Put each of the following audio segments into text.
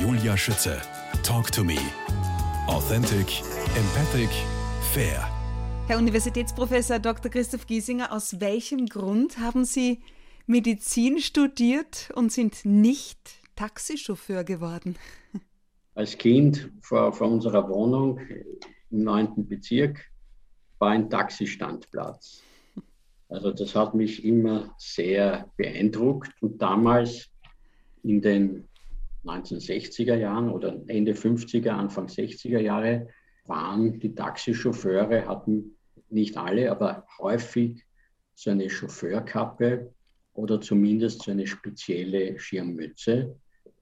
Julia Schütze. Talk to me. Authentic, empathic, fair. Herr Universitätsprofessor Dr. Christoph Giesinger, aus welchem Grund haben Sie Medizin studiert und sind nicht Taxichauffeur geworden? Als Kind vor, vor unserer Wohnung im 9. Bezirk war ein Taxistandplatz. Also das hat mich immer sehr beeindruckt und damals in den 1960er Jahren oder Ende 50er, Anfang 60er Jahre waren die Taxichauffeure, hatten nicht alle, aber häufig so eine Chauffeurkappe oder zumindest so eine spezielle Schirmmütze.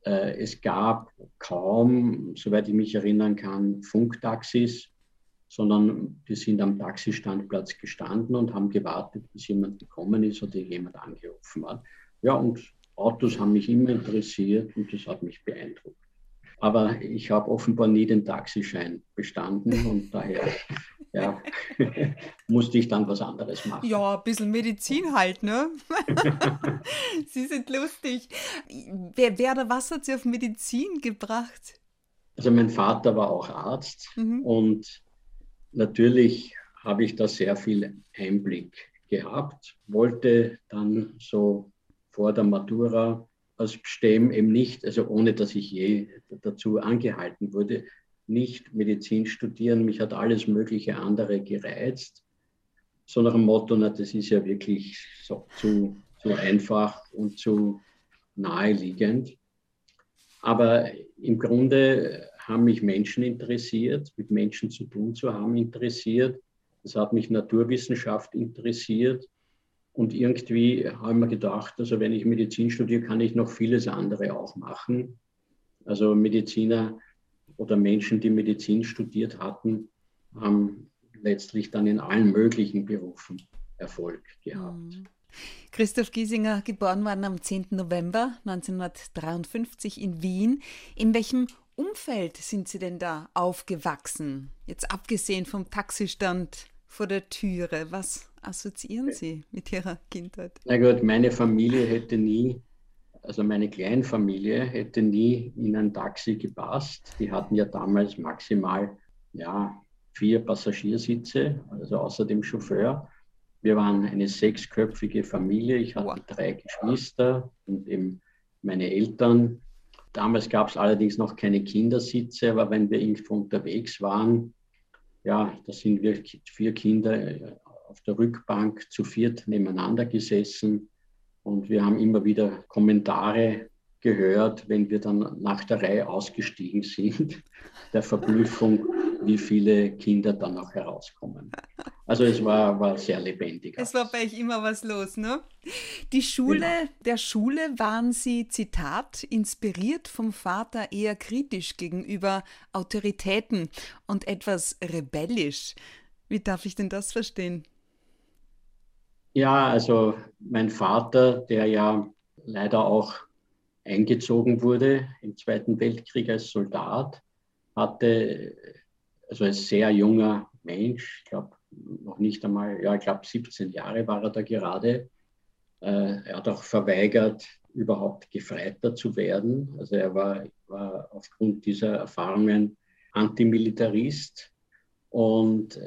Äh, es gab kaum, soweit ich mich erinnern kann, Funktaxis, sondern die sind am Taxistandplatz gestanden und haben gewartet, bis jemand gekommen ist oder jemand angerufen hat. Ja, und Autos haben mich immer interessiert und das hat mich beeindruckt. Aber ich habe offenbar nie den Taxischein bestanden und daher ja, musste ich dann was anderes machen. Ja, ein bisschen Medizin halt, ne? Sie sind lustig. Wer, wer oder was hat Sie auf Medizin gebracht? Also mein Vater war auch Arzt mhm. und natürlich habe ich da sehr viel Einblick gehabt, wollte dann so vor der Matura aus STEM eben nicht, also ohne dass ich je dazu angehalten wurde, nicht Medizin studieren. Mich hat alles mögliche andere gereizt. So nach dem Motto, na, das ist ja wirklich so, zu, zu einfach und zu naheliegend. Aber im Grunde haben mich Menschen interessiert, mit Menschen zu tun zu haben interessiert. Es hat mich Naturwissenschaft interessiert. Und irgendwie haben wir gedacht, also wenn ich Medizin studiere, kann ich noch vieles andere auch machen. Also Mediziner oder Menschen, die Medizin studiert hatten, haben letztlich dann in allen möglichen Berufen Erfolg gehabt. Mhm. Christoph Giesinger, geboren worden am 10. November 1953 in Wien. In welchem Umfeld sind Sie denn da aufgewachsen? Jetzt abgesehen vom Taxistand vor der Türe. Was assoziieren Sie mit Ihrer Kindheit? Na gut, meine Familie hätte nie, also meine Kleinfamilie hätte nie in ein Taxi gepasst. Die hatten ja damals maximal ja, vier Passagiersitze, also außer dem Chauffeur. Wir waren eine sechsköpfige Familie. Ich hatte wow. drei Geschwister und eben meine Eltern. Damals gab es allerdings noch keine Kindersitze, aber wenn wir irgendwo unterwegs waren, ja, da sind wir vier Kinder äh, auf der Rückbank zu viert nebeneinander gesessen. Und wir haben immer wieder Kommentare gehört, wenn wir dann nach der Reihe ausgestiegen sind, der Verblüffung, wie viele Kinder dann noch herauskommen. Also es war, war sehr lebendig. Es war bei euch immer was los, ne? Die Schule, genau. der Schule waren Sie, Zitat, inspiriert vom Vater eher kritisch gegenüber Autoritäten und etwas rebellisch. Wie darf ich denn das verstehen? Ja, also mein Vater, der ja leider auch eingezogen wurde im Zweiten Weltkrieg als Soldat, hatte, also als sehr junger Mensch, ich glaube noch nicht einmal, ja, ich glaube 17 Jahre war er da gerade, äh, er hat auch verweigert, überhaupt Gefreiter zu werden. Also er war, war aufgrund dieser Erfahrungen Antimilitarist und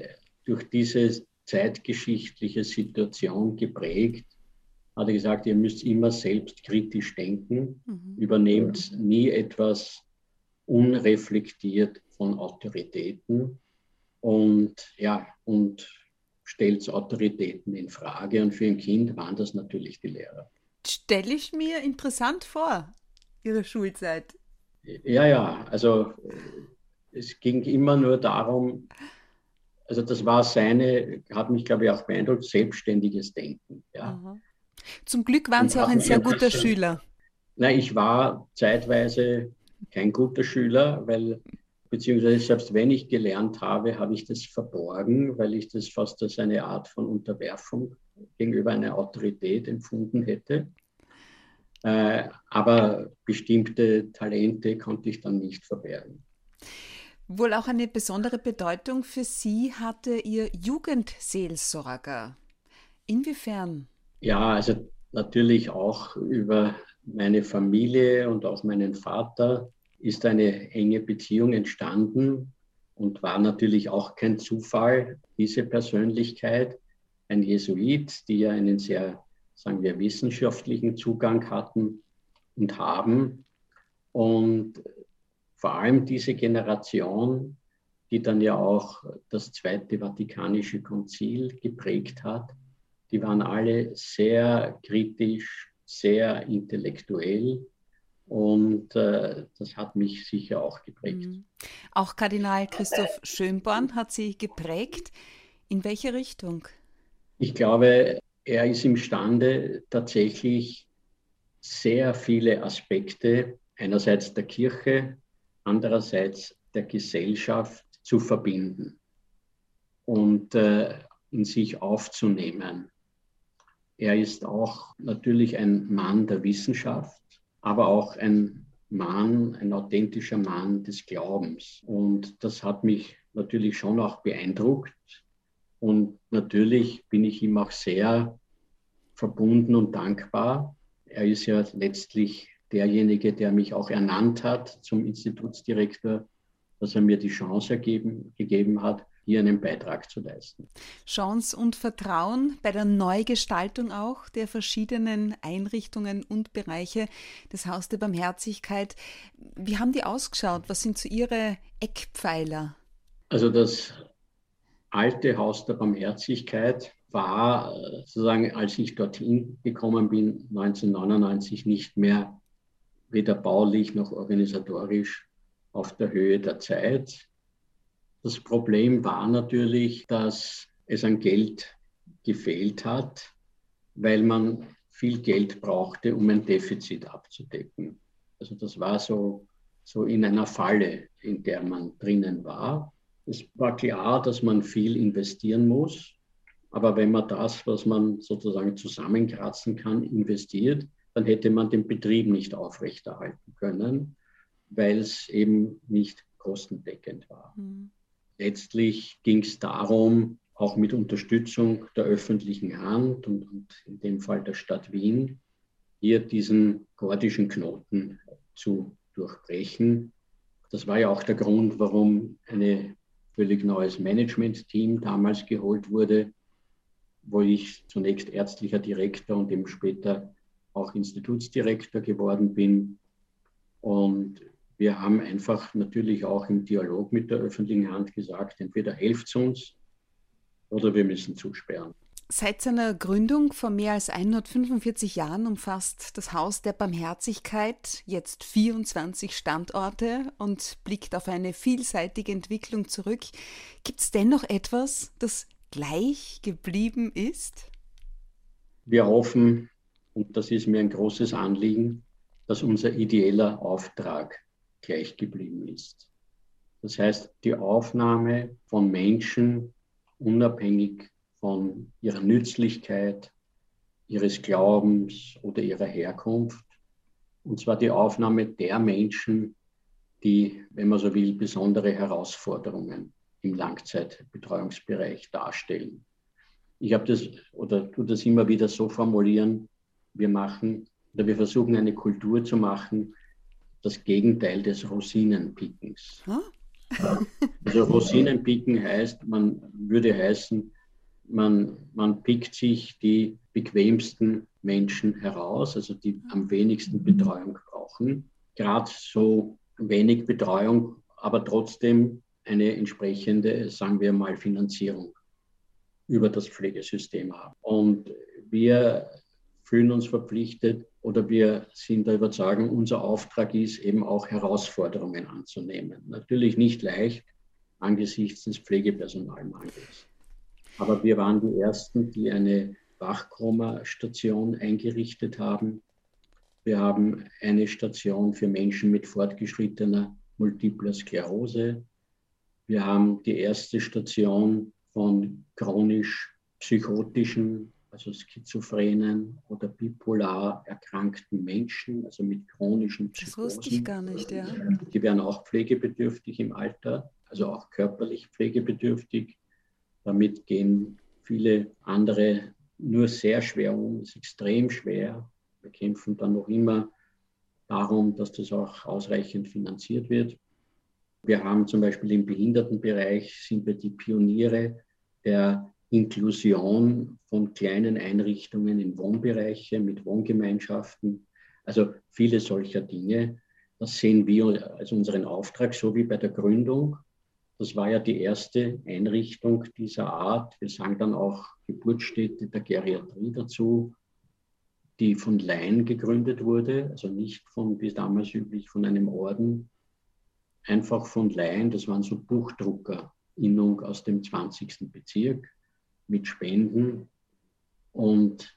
durch diese zeitgeschichtliche Situation geprägt, hat er gesagt, ihr müsst immer selbstkritisch denken, mhm. übernehmt nie etwas unreflektiert von Autoritäten und ja, und stellt Autoritäten in Frage. Und für ein Kind waren das natürlich die Lehrer. Stelle ich mir interessant vor, Ihre Schulzeit. Ja, ja, also es ging immer nur darum, also das war seine, hat mich, glaube ich, auch beeindruckt, selbstständiges Denken. Ja. Zum Glück waren Sie auch ein sehr guter Schüler. Nein, ich war zeitweise kein guter Schüler, weil, beziehungsweise selbst wenn ich gelernt habe, habe ich das verborgen, weil ich das fast als eine Art von Unterwerfung gegenüber einer Autorität empfunden hätte. Äh, aber bestimmte Talente konnte ich dann nicht verbergen. Wohl auch eine besondere Bedeutung für Sie hatte Ihr Jugendseelsorger. Inwiefern? Ja, also natürlich auch über meine Familie und auch meinen Vater. ist eine enge Beziehung entstanden und war natürlich auch kein Zufall, diese Persönlichkeit, ein Jesuit, die ja einen sehr, sagen wir, wissenschaftlichen Zugang hatten und haben. Und vor allem diese Generation, die dann ja auch das Zweite Vatikanische Konzil geprägt hat, die waren alle sehr kritisch, sehr intellektuell und äh, das hat mich sicher auch geprägt. Mhm. Auch Kardinal Christoph Schönborn hat Sie geprägt. In welche Richtung? Ich glaube, er ist imstande, tatsächlich sehr viele Aspekte einerseits der Kirche, andererseits der Gesellschaft zu verbinden und äh, in sich aufzunehmen. Er ist auch natürlich ein Mann der Wissenschaft, aber auch ein Mann, ein authentischer Mann des Glaubens. Und das hat mich natürlich schon auch beeindruckt. Und natürlich bin ich ihm auch sehr verbunden und dankbar. Er ist ja letztlich derjenige, der mich auch ernannt hat zum Institutsdirektor, dass er mir die Chance ergeben, gegeben hat, hier einen Beitrag zu leisten. Chance und Vertrauen bei der Neugestaltung auch der verschiedenen Einrichtungen und Bereiche des Haus der Barmherzigkeit. Wie haben die ausgeschaut? Was sind so Ihre Eckpfeiler? Also das alte Haus der Barmherzigkeit war sozusagen, als ich dorthin gekommen bin, 1999 nicht mehr weder baulich noch organisatorisch auf der Höhe der Zeit. Das Problem war natürlich, dass es an Geld gefehlt hat, weil man viel Geld brauchte, um ein Defizit abzudecken. Also das war so, so in einer Falle, in der man drinnen war. Es war klar, dass man viel investieren muss, aber wenn man das, was man sozusagen zusammenkratzen kann, investiert, dann hätte man den Betrieb nicht aufrechterhalten können, weil es eben nicht kostendeckend war. Mhm. Letztlich ging es darum, auch mit Unterstützung der öffentlichen Hand und, und, in dem Fall der Stadt Wien, hier diesen gordischen Knoten zu durchbrechen. Das war ja auch der Grund, warum ein völlig neues Management-Team damals geholt wurde, wo ich zunächst ärztlicher Direktor und eben später auch Institutsdirektor geworden bin. Und wir haben einfach natürlich auch im Dialog mit der öffentlichen Hand gesagt, entweder helft uns oder wir müssen zusperren. Seit seiner Gründung vor mehr als 145 Jahren umfasst das Haus der Barmherzigkeit jetzt 24 Standorte und blickt auf eine vielseitige Entwicklung zurück. Gibt es dennoch etwas, das gleich geblieben ist? Wir hoffen, und das ist mir ein großes Anliegen, dass unser ideeller Auftrag gleich geblieben ist. Das heißt, die Aufnahme von Menschen unabhängig von ihrer Nützlichkeit, ihres Glaubens oder ihrer Herkunft. Und zwar die Aufnahme der Menschen, die, wenn man so will, besondere Herausforderungen im Langzeitbetreuungsbereich darstellen. Ich habe das oder tue das immer wieder so formulieren, wir machen oder wir versuchen eine Kultur zu machen, das Gegenteil des Rosinenpickens. Huh? Also Rosinenpicken heißt, man würde heißen, man, man pickt sich die bequemsten Menschen heraus, also die am wenigsten Betreuung brauchen. Gerade so wenig Betreuung, aber trotzdem eine entsprechende, sagen wir mal, Finanzierung über das Pflegesystem haben. Und wir fühlen uns verpflichtet oder wir sind der Überzeugung, unser Auftrag ist eben auch Herausforderungen anzunehmen. Natürlich nicht leicht angesichts des Pflegepersonalmangels. Aber wir waren die Ersten, die eine Wachkoma-Station eingerichtet haben. Wir haben eine Station für Menschen mit fortgeschrittener multipler Sklerose. Wir haben die erste Station von chronisch psychotischen also schizophrenen oder bipolar erkrankten Menschen, also mit chronischen Psychosen. Das wusste ich gar nicht, ja. Die werden auch pflegebedürftig im Alter, also auch körperlich pflegebedürftig. Damit gehen viele andere nur sehr schwer um, ist extrem schwer. Wir kämpfen dann noch immer darum, dass das auch ausreichend finanziert wird. Wir haben zum Beispiel im Behindertenbereich sind wir die Pioniere der Inklusion von kleinen Einrichtungen in Wohnbereiche mit Wohngemeinschaften. Also viele solcher Dinge. Das sehen wir als unseren Auftrag, so wie bei der Gründung. Das war ja die erste Einrichtung dieser Art. Wir sagen dann auch Geburtsstätte der Geriatrie dazu, die von Laien gegründet wurde, also nicht von, wie damals üblich, von einem Orden, einfach von Laien. Das waren so Buchdruckerinnung aus dem 20. Bezirk mit Spenden und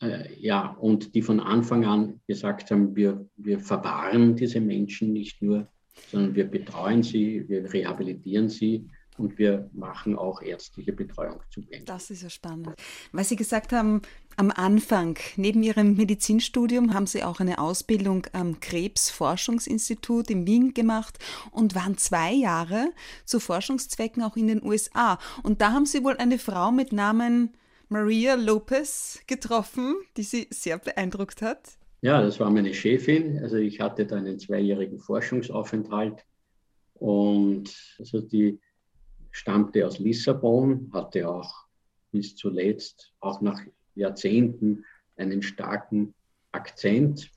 äh, ja, und die von Anfang an gesagt haben, wir, wir verwahren diese Menschen nicht nur, sondern wir betreuen sie, wir rehabilitieren sie und wir machen auch ärztliche Betreuung zugänglich. Das ist ja spannend. Weil Sie gesagt haben, am Anfang, neben Ihrem Medizinstudium, haben Sie auch eine Ausbildung am Krebsforschungsinstitut in Wien gemacht und waren zwei Jahre zu Forschungszwecken auch in den USA. Und da haben Sie wohl eine Frau mit Namen Maria Lopez getroffen, die Sie sehr beeindruckt hat. Ja, das war meine Chefin. Also ich hatte da einen zweijährigen Forschungsaufenthalt und also die stammte aus Lissabon, hatte auch bis zuletzt, auch nach Jahrzehnten, einen starken Akzent.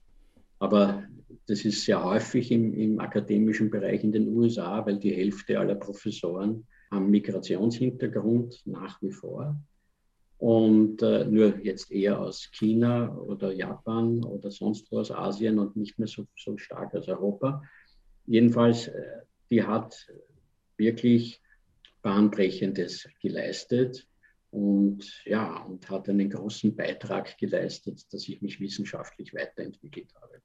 Aber das ist sehr häufig im, im, akademischen Bereich in den USA, weil die Hälfte aller Professoren haben Migrationshintergrund nach wie vor. Und äh, nur jetzt eher aus China oder Japan oder sonst wo aus Asien und nicht mehr so, so stark aus Europa. Jedenfalls, äh, die hat wirklich Bahnbrechendes geleistet und ja, und hat einen großen Beitrag geleistet, dass ich mich wissenschaftlich weiterentwickelt habe.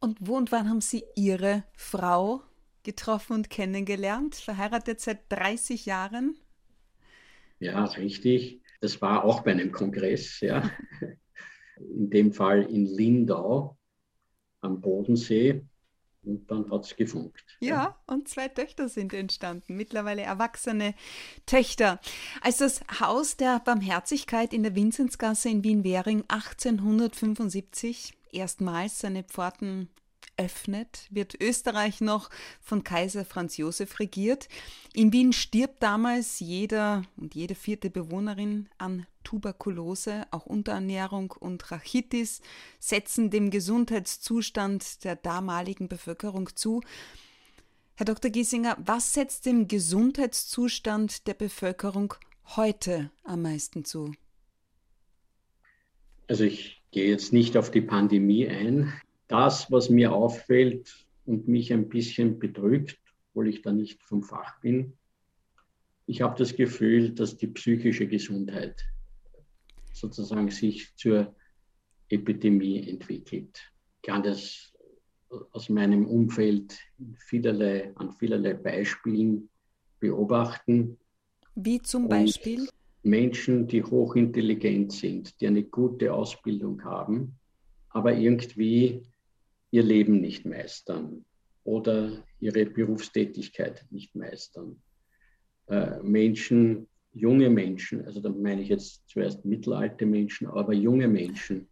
Und wo und wann haben Sie Ihre Frau getroffen und kennengelernt? Verheiratet seit 30 Jahren? Ja, richtig. Das war auch bei einem Kongress, ja. In dem Fall in Lindau am Bodensee. Und dann hat es gefunkt. Ja, ja, und zwei Töchter sind entstanden, mittlerweile erwachsene Töchter. Als das Haus der Barmherzigkeit in der Vinzenzgasse in Wien-Währing 1875 erstmals seine Pforten öffnet, wird Österreich noch von Kaiser Franz Josef regiert. In Wien stirbt damals jeder und jede vierte Bewohnerin an Tuberkulose, auch Unterernährung und Rachitis setzen dem Gesundheitszustand der damaligen Bevölkerung zu. Herr Dr. Giesinger, was setzt dem Gesundheitszustand der Bevölkerung heute am meisten zu? Also ich gehe jetzt nicht auf die Pandemie ein das, was mir auffällt und mich ein bisschen bedrückt, obwohl ich da nicht vom Fach bin, ich habe das Gefühl, dass die psychische Gesundheit sozusagen sich zur Epidemie entwickelt. Ich kann das aus meinem Umfeld vielerlei, an vielerlei Beispielen beobachten. Wie zum Beispiel? Und Menschen, die hochintelligent sind, die eine gute Ausbildung haben, aber irgendwie ihr Leben nicht meistern oder ihre Berufstätigkeit nicht meistern. Äh, Menschen, junge Menschen, also da meine ich jetzt zuerst mittelalte Menschen, aber junge Menschen,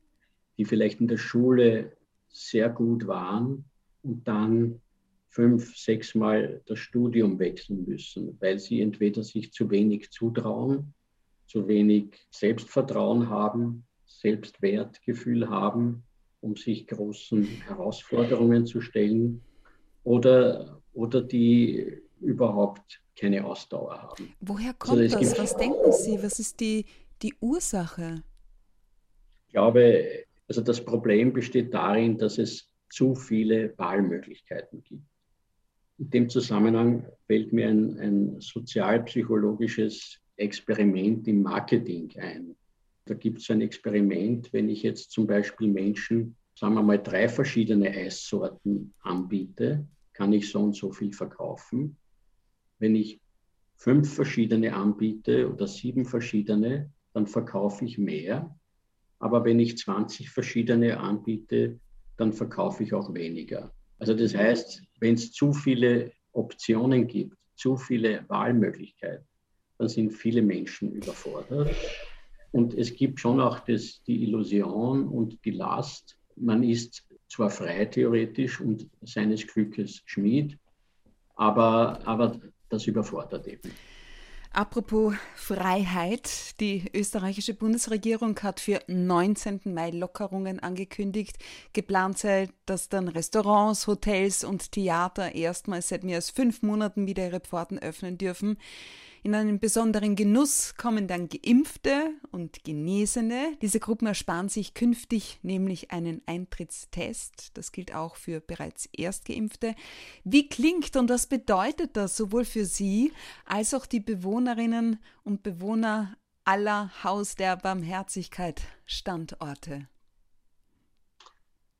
die vielleicht in der Schule sehr gut waren und dann fünf, sechs Mal das Studium wechseln müssen, weil sie entweder sich zu wenig zutrauen, zu wenig Selbstvertrauen haben, Selbstwertgefühl haben um sich großen Herausforderungen zu stellen oder, oder die überhaupt keine Ausdauer haben. Woher also kommt also, das? Was denken Sie? Was ist die, die Ursache? Ich glaube, also das Problem besteht darin, dass es zu viele Wahlmöglichkeiten gibt. In dem Zusammenhang fällt mir ein, ein sozialpsychologisches Experiment im Marketing ein. Da gibt es ein Experiment, wenn ich jetzt zum Beispiel Menschen, sagen wir mal, drei verschiedene Eissorten anbiete, kann ich so und so viel verkaufen. Wenn ich fünf verschiedene anbiete oder sieben verschiedene, dann verkaufe ich mehr. Aber wenn ich 20 verschiedene anbiete, dann verkaufe ich auch weniger. Also das heißt, wenn es zu viele Optionen gibt, zu viele Wahlmöglichkeiten, dann sind viele Menschen überfordert. Und es gibt schon auch das, die Illusion und die Last, man ist zwar frei theoretisch und seines Glückes Schmied, aber, aber das überfordert eben. Apropos Freiheit, die österreichische Bundesregierung hat für 19. Mai Lockerungen angekündigt. Geplant sei, dass dann Restaurants, Hotels und Theater erstmals seit mehr als fünf Monaten wieder ihre Pforten öffnen dürfen. In einen besonderen Genuss kommen dann Geimpfte und Genesene. Diese Gruppen ersparen sich künftig nämlich einen Eintrittstest. Das gilt auch für bereits Erstgeimpfte. Wie klingt und was bedeutet das sowohl für Sie als auch die Bewohnerinnen und Bewohner aller Haus der Barmherzigkeit Standorte?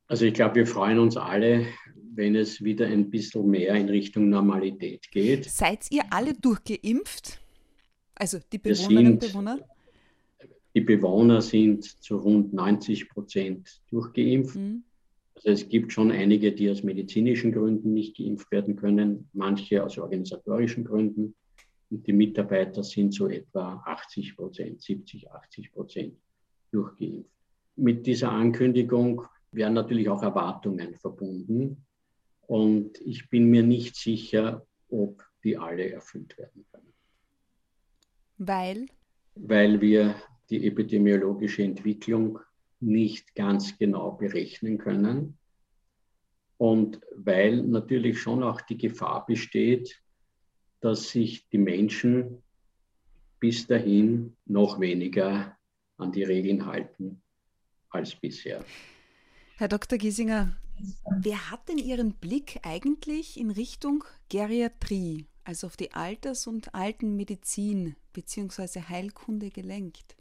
Also ich glaube, wir freuen uns alle, wenn es wieder ein bisschen mehr in Richtung Normalität geht. Seid ihr alle durchgeimpft? Also die Bewohnerinnen und Bewohner? Die Bewohner sind zu rund 90 Prozent durchgeimpft. Mhm. Also es gibt schon einige, die aus medizinischen Gründen nicht geimpft werden können, manche aus organisatorischen Gründen. Und die Mitarbeiter sind so etwa 80 Prozent, 70, 80 Prozent durchgeimpft. Mit dieser Ankündigung werden natürlich auch Erwartungen verbunden. Und ich bin mir nicht sicher, ob die alle erfüllt werden können. Weil? Weil wir die epidemiologische Entwicklung nicht ganz genau berechnen können. Und weil natürlich schon auch die Gefahr besteht, dass sich die Menschen bis dahin noch weniger an die Regeln halten als bisher. Herr Dr. Giesinger, Wer hat denn Ihren Blick eigentlich in Richtung Geriatrie, also auf die Alters- und Altenmedizin bzw. Heilkunde gelenkt?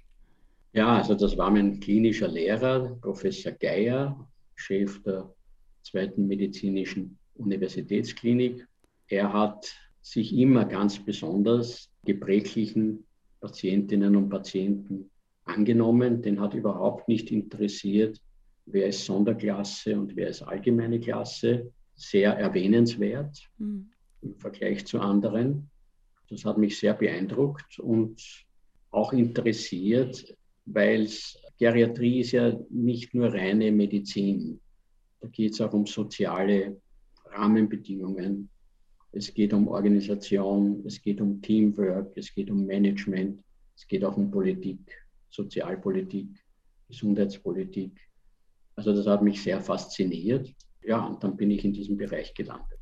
Ja, also das war mein klinischer Lehrer, Professor Geier, Chef der zweiten medizinischen Universitätsklinik. Er hat sich immer ganz besonders gebrechlichen Patientinnen und Patienten angenommen. Den hat überhaupt nicht interessiert, wer ist Sonderklasse und wer ist allgemeine Klasse, sehr erwähnenswert mhm. im Vergleich zu anderen. Das hat mich sehr beeindruckt und auch interessiert, weil Geriatrie ist ja nicht nur reine Medizin. Da geht es auch um soziale Rahmenbedingungen. Es geht um Organisation, es geht um Teamwork, es geht um Management, es geht auch um Politik, Sozialpolitik, Gesundheitspolitik. Also das hat mich sehr fasziniert. Ja, und dann bin ich in diesem Bereich gelandet.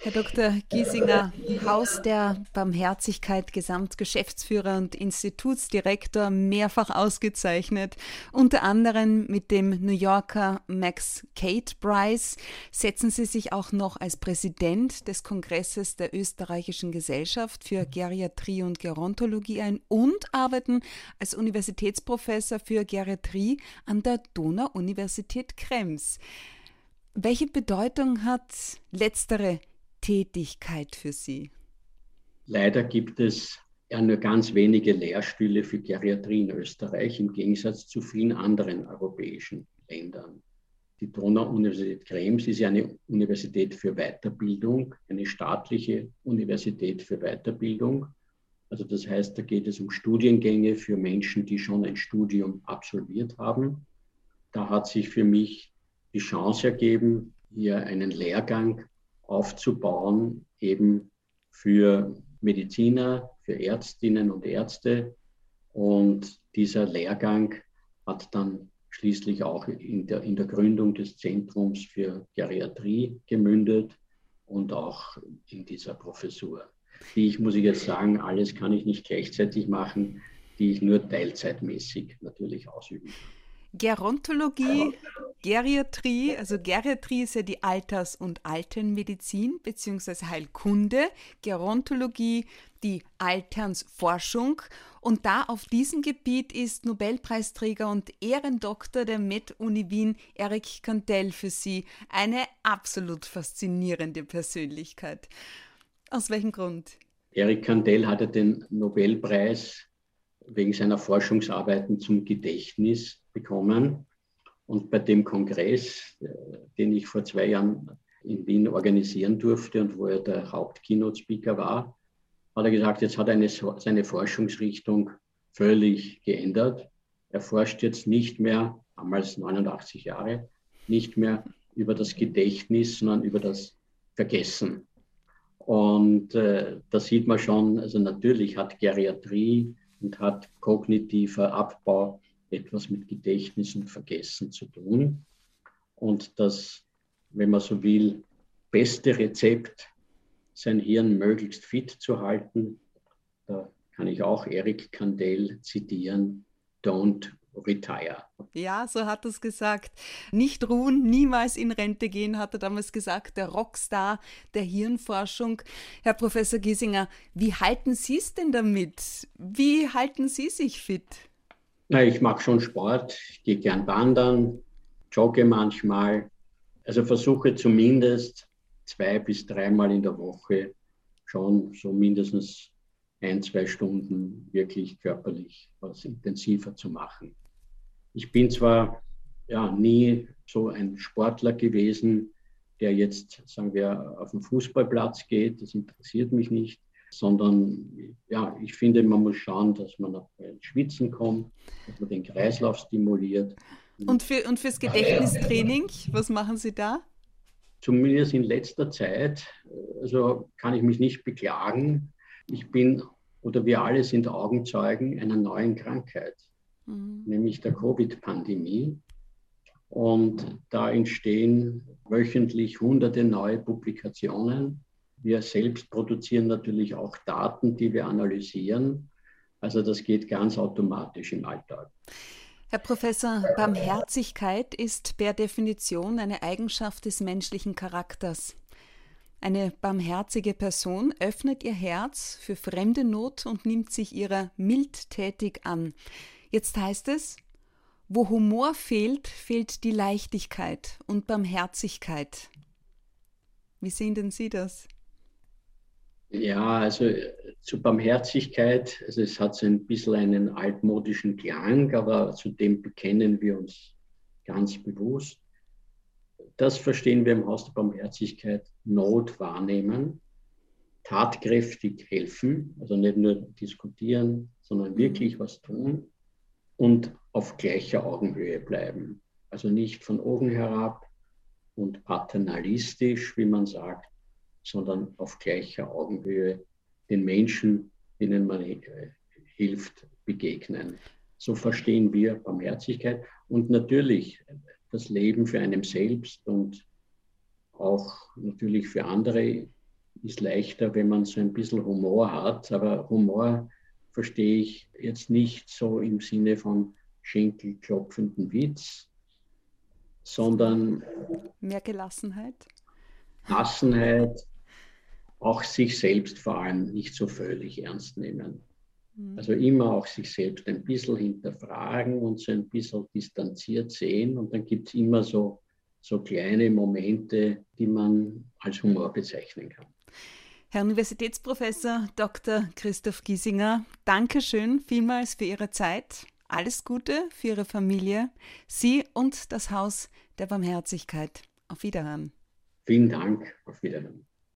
Herr Dr. Giesinger, Haus der Barmherzigkeit, Gesamtgeschäftsführer und Institutsdirektor, mehrfach ausgezeichnet, unter anderem mit dem New Yorker Max Kate Prize. Setzen Sie sich auch noch als Präsident des Kongresses der Österreichischen Gesellschaft für Geriatrie und Gerontologie ein und arbeiten als Universitätsprofessor für Geriatrie an der Donau-Universität Krems. Welche Bedeutung hat letztere Tätigkeit für Sie? Leider gibt es ja nur ganz wenige Lehrstühle für Geriatrie in Österreich im Gegensatz zu vielen anderen europäischen Ländern. Die Donau-Universität Krems ist ja eine Universität für Weiterbildung, eine staatliche Universität für Weiterbildung. Also das heißt, da geht es um Studiengänge für Menschen, die schon ein Studium absolviert haben. Da hat sich für mich die Chance ergeben, hier einen Lehrgang aufzubauen, eben für Mediziner, für Ärztinnen und Ärzte. Und dieser Lehrgang hat dann schließlich auch in der, in der Gründung des Zentrums für Geriatrie gemündet und auch in dieser Professur. Die ich, muss ich jetzt sagen, alles kann ich nicht gleichzeitig machen, die ich nur teilzeitmäßig natürlich ausüben kann. Gerontologie, Geriatrie, also Geriatrie ist ja die Alters- und Altenmedizin bzw. Heilkunde, Gerontologie die Alternsforschung und da auf diesem Gebiet ist Nobelpreisträger und Ehrendoktor der Med-Uni Wien Erik Kandel für Sie eine absolut faszinierende Persönlichkeit. Aus welchem Grund? Erik Kandel hatte den Nobelpreis wegen seiner Forschungsarbeiten zum Gedächtnis bekommen. Und bei dem Kongress, äh, den ich vor zwei Jahren in Wien organisieren durfte und wo er der Haupt-Keynote-Speaker war, hat er gesagt, jetzt hat er eine, seine Forschungsrichtung völlig geändert. Er forscht jetzt nicht mehr, damals 89 Jahre, nicht mehr über das Gedächtnis, sondern über das Vergessen. Und äh, da sieht man schon, also natürlich hat Geriatrie und hat kognitiver Abbau etwas mit Gedächtnis und Vergessen zu tun. Und das, wenn man so will, beste Rezept, sein Hirn möglichst fit zu halten, da kann ich auch Eric Kandel zitieren, don't retire. Ja, so hat er es gesagt. Nicht ruhen, niemals in Rente gehen, hat er damals gesagt, der Rockstar der Hirnforschung. Herr Professor Giesinger, wie halten Sie es denn damit? Wie halten Sie sich fit? Na, ich mag schon Sport, ich gehe gern wandern, jogge manchmal. Also versuche zumindest zwei bis dreimal in der Woche schon so mindestens ein, zwei Stunden wirklich körperlich was intensiver zu machen. Ich bin zwar ja, nie so ein Sportler gewesen, der jetzt, sagen wir, auf den Fußballplatz geht, das interessiert mich nicht, sondern ja, ich finde, man muss schauen, dass man auf Schwitzen kommt, dass man den Kreislauf stimuliert. Und, für, und fürs Gedächtnistraining, was machen Sie da? Zumindest in letzter Zeit, also kann ich mich nicht beklagen. Ich bin oder wir alle sind Augenzeugen einer neuen Krankheit, mhm. nämlich der Covid-Pandemie. Und da entstehen wöchentlich hunderte neue Publikationen. Wir selbst produzieren natürlich auch Daten, die wir analysieren. Also das geht ganz automatisch im Alltag. Herr Professor, Barmherzigkeit ist per Definition eine Eigenschaft des menschlichen Charakters. Eine barmherzige Person öffnet ihr Herz für fremde Not und nimmt sich ihrer mildtätig an. Jetzt heißt es, wo Humor fehlt, fehlt die Leichtigkeit und Barmherzigkeit. Wie sehen denn Sie das? Ja, also zu Barmherzigkeit, also es hat so ein bisschen einen altmodischen Klang, aber zu dem bekennen wir uns ganz bewusst. Das verstehen wir im Haus der Barmherzigkeit, Not wahrnehmen, tatkräftig helfen, also nicht nur diskutieren, sondern mhm. wirklich was tun und auf gleicher Augenhöhe bleiben. Also nicht von oben herab und paternalistisch, wie man sagt, sondern auf gleicher Augenhöhe den Menschen, denen man äh, hilft, begegnen. So verstehen wir Barmherzigkeit. Und natürlich das Leben für einen selbst und auch natürlich für andere ist leichter, wenn man so ein bisschen Humor hat. Aber Humor verstehe ich jetzt nicht so im Sinne von schenkelklopfenden Witz, sondern mehr Gelassenheit. Gelassenheit, auch sich selbst vor allem nicht so völlig ernst nehmen. Mhm. Also immer auch sich selbst ein bisschen hinterfragen und so ein bisschen distanziert sehen. Und dann gibt es immer so, so kleine Momente, die man als Humor bezeichnen kann. Herr Universitätsprofessor Dr. Christoph Giesinger, danke schön vielmals für Ihre Zeit. Alles Gute für Ihre Familie, Sie und das Haus der Barmherzigkeit. Auf Wiederhören. Vielen Dank. Auf Wiederhören.